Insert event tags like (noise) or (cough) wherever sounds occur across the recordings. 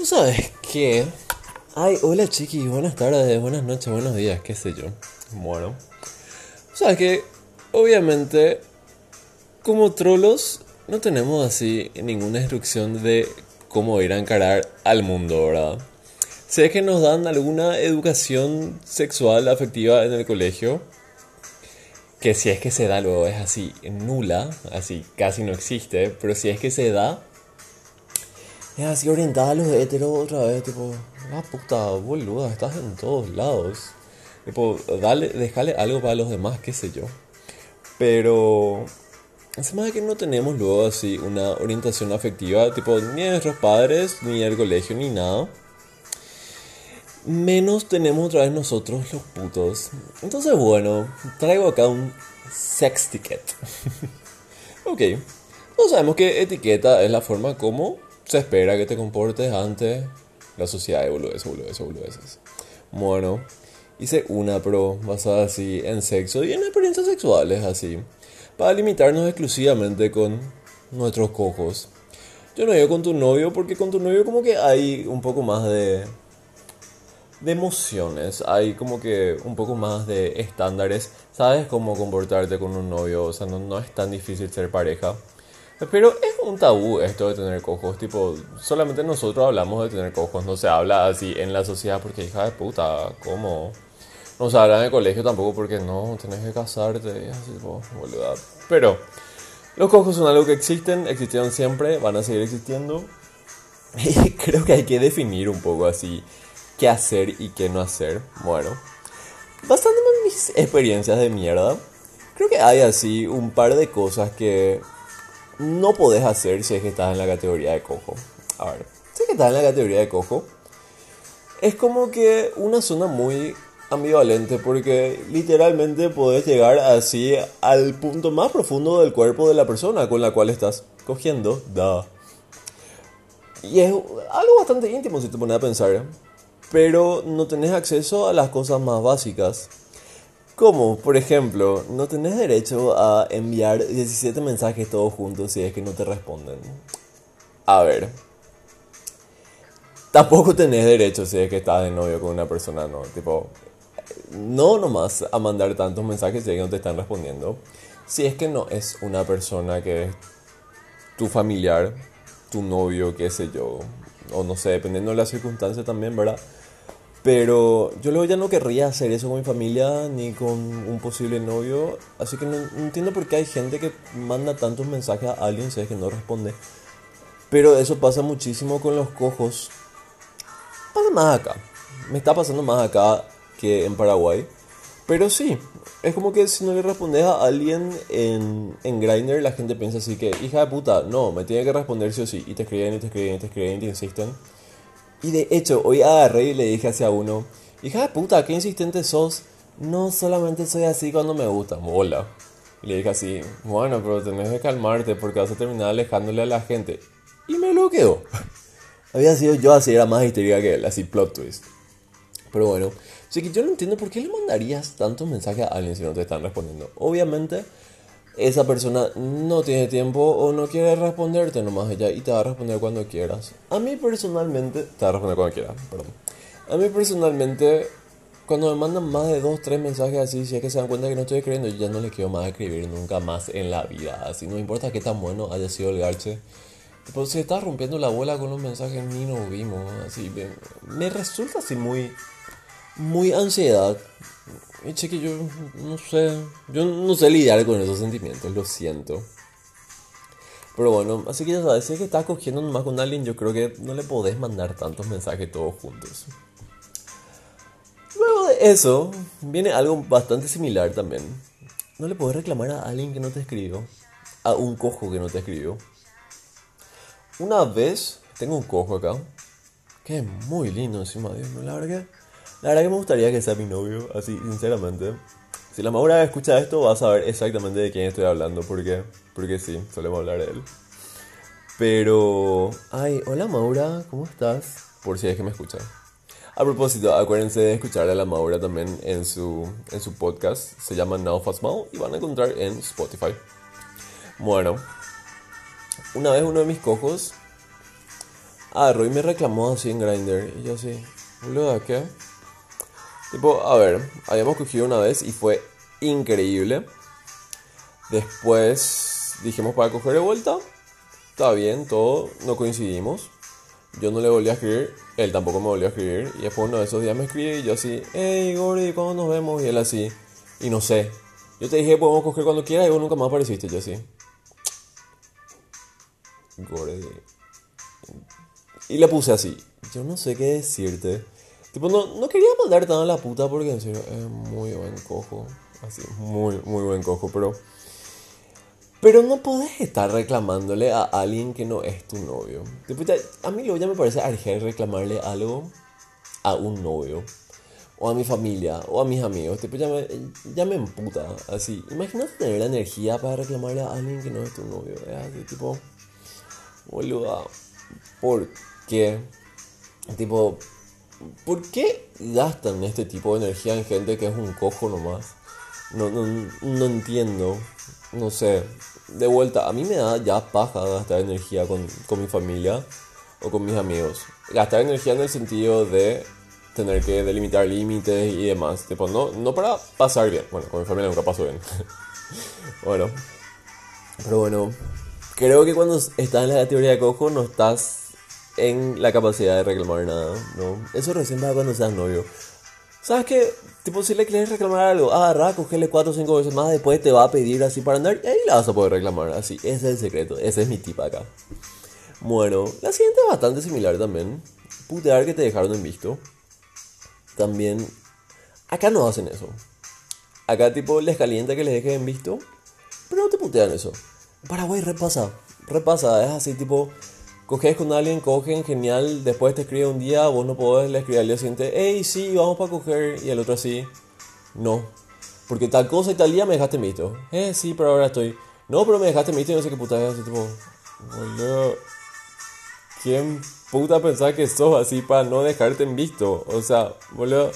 ¿Tú sabes qué? Ay, hola chiqui, buenas tardes, buenas noches, buenos días, qué sé yo. Bueno. ¿Sabes qué? Obviamente, como trolos, no tenemos así ninguna instrucción de cómo ir a encarar al mundo, ¿verdad? Si es que nos dan alguna educación sexual, afectiva en el colegio, que si es que se da luego es así nula, así casi no existe, pero si es que se da, es así orientada a los heteros otra vez, tipo, ah puta, boluda, estás en todos lados. Tipo, dale, déjale algo para los demás, qué sé yo. Pero, encima de que no tenemos luego así una orientación afectiva, tipo, ni de nuestros padres, ni del colegio, ni nada. Menos tenemos otra vez nosotros los putos. Entonces, bueno, traigo acá un sex ticket. (laughs) ok, no sabemos que etiqueta es la forma como se espera que te comportes ante la sociedad de boludeces, boludeces, boludeces. Bueno, hice una pro basada así en sexo y en experiencias sexuales así, para limitarnos exclusivamente con nuestros cojos. Yo no digo con tu novio porque con tu novio como que hay un poco más de emociones, hay como que un poco más de estándares, sabes cómo comportarte con un novio, o sea, no es tan difícil ser pareja. Pero es un tabú esto de tener cojos, tipo, solamente nosotros hablamos de tener cojos, no se habla así en la sociedad porque hija de puta, ¿cómo? No se habla en el colegio tampoco porque no, tenés que casarte, así. Pero los cojos son algo que existen, existieron siempre, van a seguir existiendo. (laughs) Y creo que hay que definir un poco así qué hacer y qué no hacer. Bueno, basándome en mis experiencias de mierda, creo que hay así un par de cosas que no podés hacer si es que estás en la categoría de cojo. A ver, si es que estás en la categoría de cojo, es como que una zona muy ambivalente porque literalmente podés llegar así al punto más profundo del cuerpo de la persona con la cual estás cogiendo. Da. Y es algo bastante íntimo si te pones a pensar. Pero no tenés acceso a las cosas más básicas. Como, por ejemplo, no tenés derecho a enviar 17 mensajes todos juntos si es que no te responden. A ver. Tampoco tenés derecho si es que estás de novio con una persona, no. Tipo, no nomás a mandar tantos mensajes si es que no te están respondiendo. Si es que no es una persona que es tu familiar, tu novio, qué sé yo. O no sé, dependiendo de la circunstancia también, ¿verdad? Pero yo luego ya no querría hacer eso con mi familia ni con un posible novio. Así que no, entiendo por qué hay gente que manda tantos mensajes a alguien si es que no responde. Pero eso pasa muchísimo con los cojos. Pasa más acá. Me está pasando más acá que en Paraguay. Pero sí, es como que si no le respondes a alguien en, en Grindr, la gente piensa así que, hija de puta, no, me tiene que responder sí o sí. Y te escriben, y te escriben, y te escriben, y te insisten. Y de hecho, hoy agarré y le dije hacia uno, hija de puta, qué insistente sos. No solamente soy así cuando me gusta, mola. Y le dije así, bueno, pero tenés que calmarte porque vas a terminar alejándole a la gente. Y me lo quedó. (laughs) Había sido yo así, era más histérica que él, así plot twist. Pero bueno, así que yo no entiendo por qué le mandarías tantos mensajes a alguien si no te están respondiendo. Obviamente, esa persona no tiene tiempo o no quiere responderte nomás ella y te va a responder cuando quieras. A mí personalmente, te va a responder cuando quieras, perdón. A mí personalmente, cuando me mandan más de dos, tres mensajes así, si es que se dan cuenta que no estoy escribiendo, yo ya no les quiero más escribir nunca más en la vida. Así, no importa qué tan bueno haya sido el garche. Tipo, se está rompiendo la bola con los mensajes, ni nos vimos. Así, me, me resulta así muy, muy ansiedad. Y cheque, yo no sé, yo no sé lidiar con esos sentimientos, lo siento. Pero bueno, así que ya sabes, si es que estás cogiendo nomás con alguien, yo creo que no le podés mandar tantos mensajes todos juntos. Luego de eso, viene algo bastante similar también. No le podés reclamar a alguien que no te escribió, a un cojo que no te escribió. Una vez, tengo un cojo acá, que es muy lindo encima, Dios mío, la verdad que... La verdad que me gustaría que sea mi novio, así, sinceramente. Si la Maura escucha esto, va a saber exactamente de quién estoy hablando, porque, porque sí, solemos hablar de él. Pero, ay, hola Maura, ¿cómo estás? Por si es que me escucha. A propósito, acuérdense de escuchar a la Maura también en su, en su podcast, se llama Now Fast y van a encontrar en Spotify. Bueno, una vez uno de mis cojos Ah, Roy me reclamó así en Grindr. Y yo así, ¿qué? Tipo, a ver, habíamos cogido una vez y fue increíble. Después dijimos para coger de vuelta. Está bien, todo, no coincidimos. Yo no le volví a escribir, él tampoco me volvió a escribir. Y después uno de esos días me escribe y yo así, hey Gordy, ¿cuándo nos vemos? Y él así, y no sé. Yo te dije, podemos coger cuando quieras y vos nunca más apareciste. Yo así, Gordy. Y le puse así, yo no sé qué decirte. Tipo, no, no quería mandar tan a la puta porque en serio es muy buen cojo. Así, muy, muy buen cojo, pero... Pero no podés estar reclamándole a alguien que no es tu novio. Tipo, a mí luego ya me parece argel reclamarle algo a un novio. O a mi familia, o a mis amigos. Tipo, ya me, ya me emputa. Así, imagínate tener la energía para reclamarle a alguien que no es tu novio. Es así, tipo, boluda, ¿por qué? Tipo, ¿por qué gastan este tipo de energía en gente que es un cojo nomás? No, no, no entiendo. No sé. De vuelta, a mí me da ya paja gastar energía con, con mi familia o con mis amigos. Gastar energía en el sentido de tener que delimitar límites y demás. Tipo, no, no para pasar bien. Bueno, con mi familia nunca paso bien. (laughs) bueno. Pero bueno, creo que cuando estás en la categoría de cojo no estás en la capacidad de reclamar nada, ¿no? Eso recién va cuando seas novio. ¿Sabes qué? Tipo, si le quieres reclamar algo, agarra, cogele 4 o 5 veces más, después te va a pedir así para andar y ahí la vas a poder reclamar. Así, ese es el secreto, ese es mi tip acá. Bueno, la siguiente es bastante similar también. Putear que te dejaron en visto. También, acá no hacen eso. Acá, tipo, les calienta que les dejen en visto, pero no te putean eso. Paraguay repasa, repasa, es así, tipo, coges con alguien, cogen, genial, después te escribe un día, vos no podés, le escribes al día siguiente, hey, sí, vamos para coger, y el otro así, no, porque tal cosa y tal día me dejaste visto, eh, sí, pero ahora estoy, no, pero me dejaste visto y no sé qué puta es, así, tipo, boludo, ¿quién puta pensás que sos así para no dejarte en visto? O sea, boludo,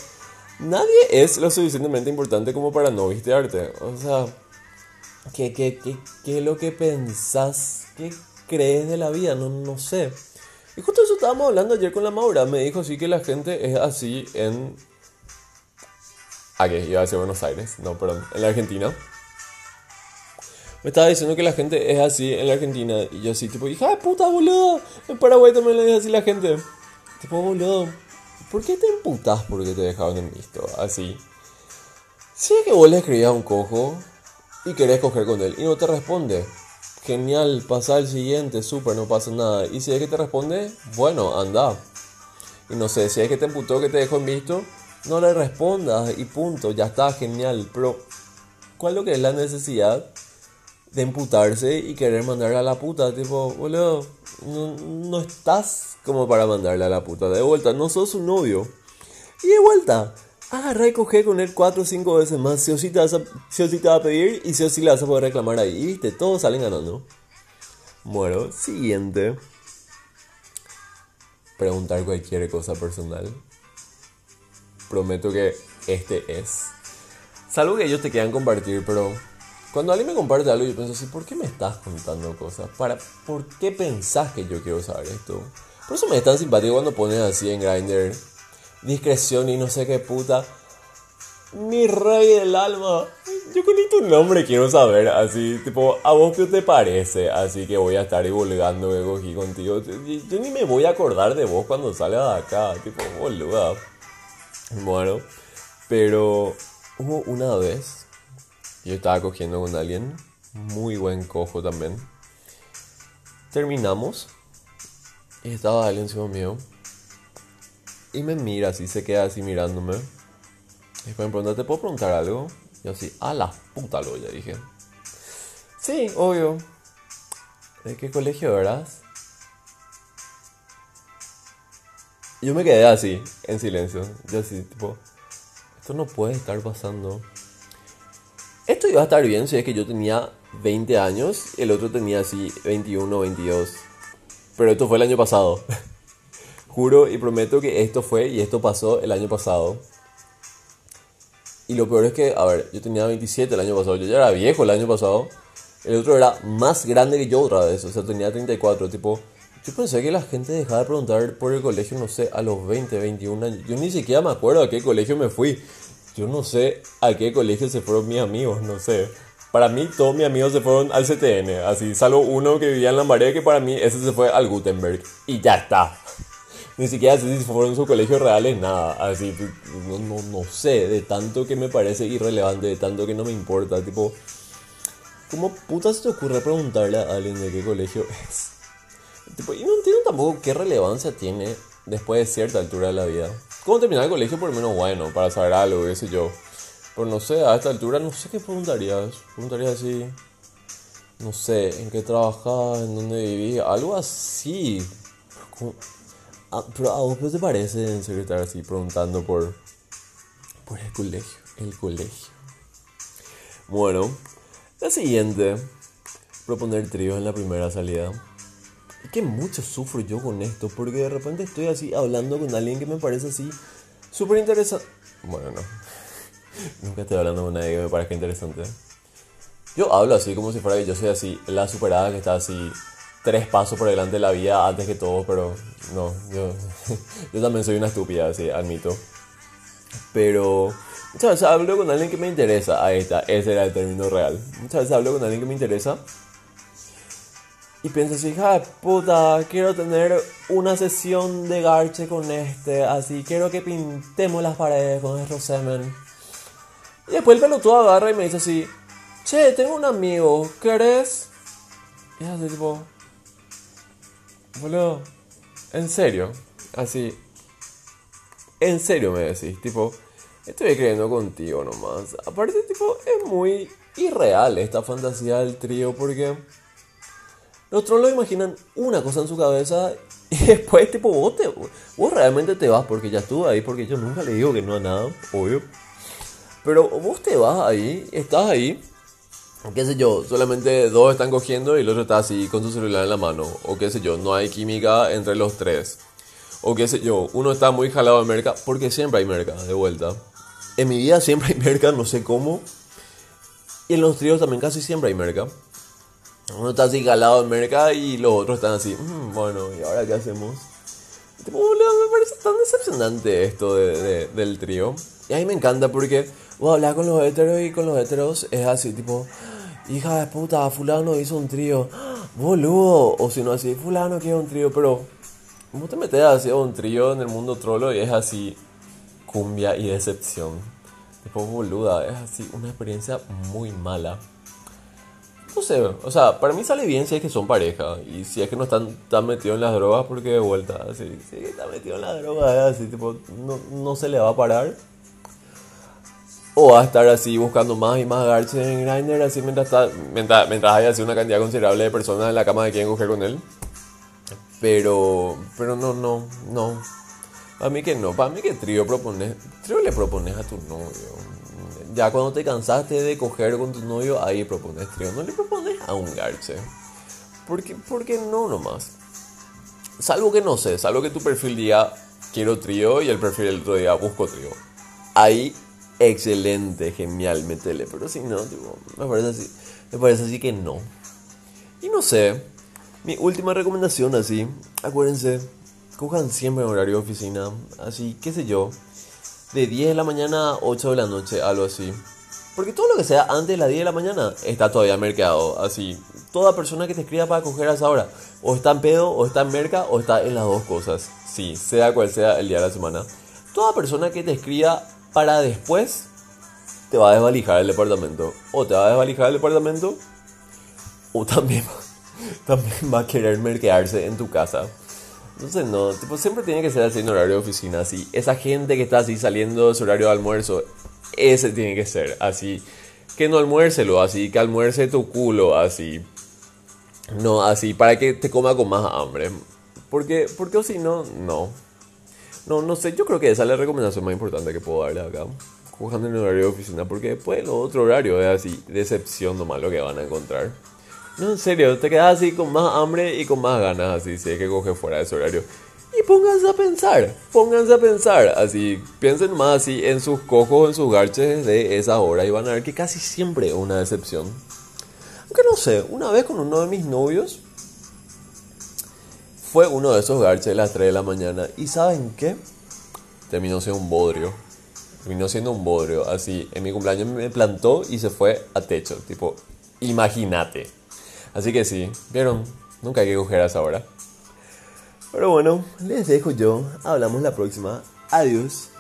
nadie es lo suficientemente importante como para no vistearte, o sea... ¿Qué, qué, qué, qué es lo que pensás? ¿Qué crees de la vida? No, no sé. Y justo eso estábamos hablando ayer con la Maura. Me dijo así que la gente es así en... ¿A qué? Iba a decir Buenos Aires. No, perdón. En la Argentina. Me estaba diciendo que la gente es así en la Argentina. Y yo así, tipo, hija de puta, boludo. En Paraguay también le dice así la gente. Tipo, boludo. ¿Por qué te emputas porque te dejaron en visto? Así. Si es que vos le escribías a un cojo y querés coger con él y no te responde, genial, pasa al siguiente, súper, no pasa nada. Y si es que te responde, bueno, anda. Y no sé, si es que te emputó que te dejó en visto, no le respondas y punto, ya está, genial. Pero, ¿cuál es lo que es la necesidad de emputarse y querer mandarle a la puta? Tipo, boludo, no, no estás como para mandarle a la puta. De vuelta, no sos un novio. Y de vuelta, agarra y coge con él cuatro o cinco veces más. Sí o sí te, vas a, va a pedir y sí o sí le vas a poder reclamar ahí. Viste, todos salen ganando. Bueno, siguiente. Preguntar cualquier cosa personal. Prometo que este es. Salvo que ellos te quieran compartir, pero cuando alguien me comparte algo, yo pienso así, ¿por qué me estás contando cosas? Para, ¿Por qué pensás que yo quiero saber esto? Por eso me es tan simpático cuando pones así en Grindr discreción y no sé qué puta. Mi rey del alma. Yo con tu nombre quiero saber, así, tipo, ¿a vos qué te parece? Así que voy a estar divulgando que cogí contigo. Yo, yo ni me voy a acordar de vos cuando salga de acá, tipo, boluda. Bueno, pero hubo una vez, yo estaba cogiendo con alguien, muy buen cojo también. Terminamos, y estaba alguien encima mío. Y me mira así, se queda así mirándome. Y después me pregunta, ¿te puedo preguntar algo? Y yo así, a la puta lo ya dije. Sí, obvio. ¿De qué colegio eras? Yo me quedé así, en silencio. Yo así, tipo, esto no puede estar pasando. Esto iba a estar bien si es que yo tenía 20 años y el otro tenía así 21 o 22. Pero esto fue el año pasado. (laughs) Juro y prometo que esto fue y esto pasó el año pasado. Y lo peor es que, a ver, yo tenía 27 el año pasado, yo ya era viejo el año pasado. El otro era más grande que yo otra vez, o sea, tenía 34, tipo, Yo pensé que la gente dejaba de preguntar por el colegio, no sé, a los 20, 21 años. Yo ni siquiera me acuerdo a qué colegio me fui. Yo no sé a qué colegio se fueron mis amigos, no sé. Para mí todos mis amigos se fueron al CTN, así, salvo uno que vivía en la Lambaré, que para mí ese se fue al Gutenberg. Y ya está. Ni siquiera sé si fueron sus colegios reales, nada. Así, no, no, no sé, de tanto que me parece irrelevante, de tanto que no me importa. Tipo, ¿cómo puta se te ocurre preguntarle a alguien de qué colegio (laughs) es? Tipo, y no entiendo tampoco qué relevancia tiene después de cierta altura de la vida. ¿Cómo terminar el colegio por lo menos bueno? Para saber algo, qué sé yo. Pero no sé, a esta altura no sé qué preguntarías. Preguntarías así. No sé, ¿en qué trabajabas? ¿En dónde vivís? Algo así. Ah, pero a vos te parece estar así preguntando por, por el colegio. El colegio. Bueno, la siguiente. Proponer tríos en la primera salida. Es que mucho sufro yo con esto, porque de repente estoy así hablando con alguien que me parece así súper interesante. Bueno, no. (laughs) Nunca estoy hablando con nadie que me parezca interesante. Yo hablo así como si fuera que yo soy así, la superada que está así tres pasos por delante de la vida antes que todo, pero no, yo, (laughs) yo también soy una estúpida, así, admito. Pero muchas veces hablo con alguien que me interesa, ahí está, ese era el término real. Muchas veces hablo con alguien que me interesa y pienso así, hija puta, quiero tener una sesión de garche con este, así, quiero que pintemos las paredes con el semen. Y después el pelotudo agarra y me dice así, che, tengo un amigo, ¿querés? Y es así tipo, boludo, en serio, así, en serio me decís, tipo, estoy creyendo contigo nomás. Aparte, tipo, es muy irreal esta fantasía del trío porque los lo imaginan una cosa en su cabeza y (laughs) después, tipo, vos, te, vos realmente te vas porque ya estuvo ahí, porque yo nunca le digo que no a nada, obvio. Pero vos te vas ahí, estás ahí, qué sé yo, solamente dos están cogiendo y el otro está así con su celular en la mano. O qué sé yo, no hay química entre los tres. O qué sé yo, uno está muy jalado de merca, porque siempre hay merca, de vuelta. En mi vida siempre hay merca, no sé cómo. Y en los tríos también casi siempre hay merca. Uno está así jalado de merca y los otros están así, mm, bueno, ¿y ahora qué hacemos? Me parece tan decepcionante esto de, del trío. Y a mí me encanta porque vos hablar con los heteros y con los heteros es así, tipo, hija de puta, fulano hizo un trío, boludo, o si no así, fulano quiere un trío, pero vos te metes así a un trío en el mundo trolo y es así, cumbia y decepción. Tipo, boluda, es así, una experiencia muy mala. No sé, o sea, para mí sale bien si es que son pareja y si es que no están tan metidos en las drogas porque de vuelta, así, si está metido en las drogas, así, tipo, no, no se le va a parar o va a estar así buscando más y más garches en Grindr, así mientras, está, mientras, mientras haya así una cantidad considerable de personas en la cama que quieren coger con él. Pero, pero no, no, no. Para mí que no, para mí que trío propones, trío le propones a tu novio. Ya cuando te cansaste de coger con tu novio, ahí propones trío. No le propones a un garche. Porque, porque no nomás. Salvo que no sé, salvo que tu perfil diga quiero trío y el perfil del otro día busco trío. Ahí excelente, genial, metele. Pero si no, me parece así, me parece así que no. Y no sé, mi última recomendación así, acuérdense, cojan siempre en horario de oficina, así, qué sé yo, de 10 de la mañana a 8 de la noche, algo así. Porque todo lo que sea antes de las 10 de la mañana está todavía mercado, así. Toda persona que te escriba para coger a esa hora, o está en pedo, o está en merca, o está en las dos cosas. Sí, sea cual sea el día de la semana. Toda persona que te escriba para después te va a desvalijar el departamento. O te va a desvalijar el departamento, o también, (laughs) también va a querer merquearse en tu casa. Entonces no, siempre tiene que ser así en horario de oficina, así. Esa gente que está así saliendo de su horario de almuerzo, ese tiene que ser, así. Que no almuércelo, así, que almuerce tu culo, así. No, así, para que te coma con más hambre. Porque, porque o si no, no. No, no sé, yo creo que esa es la recomendación más importante que puedo darle acá. Cojan el horario de oficina, porque después el otro horario es así, decepción nomás lo que van a encontrar. No, en serio, te quedas así con más hambre y con más ganas, así, si hay que coger fuera de ese horario. Y pónganse a pensar, pónganse a pensar, así, piensen más así en sus cojos, en sus garches de esa hora y van a ver que casi siempre es una decepción. Aunque no sé, una vez con uno de mis novios fue uno de esos garches de las 3 de la mañana. ¿Y saben qué? Terminó siendo un bodrio. Terminó siendo un bodrio. Así, en mi cumpleaños me plantó y se fue a techo. Tipo, imagínate. Así que sí, vieron, nunca hay que coger a esa hora. Pero bueno, les dejo yo. Hablamos la próxima. Adiós.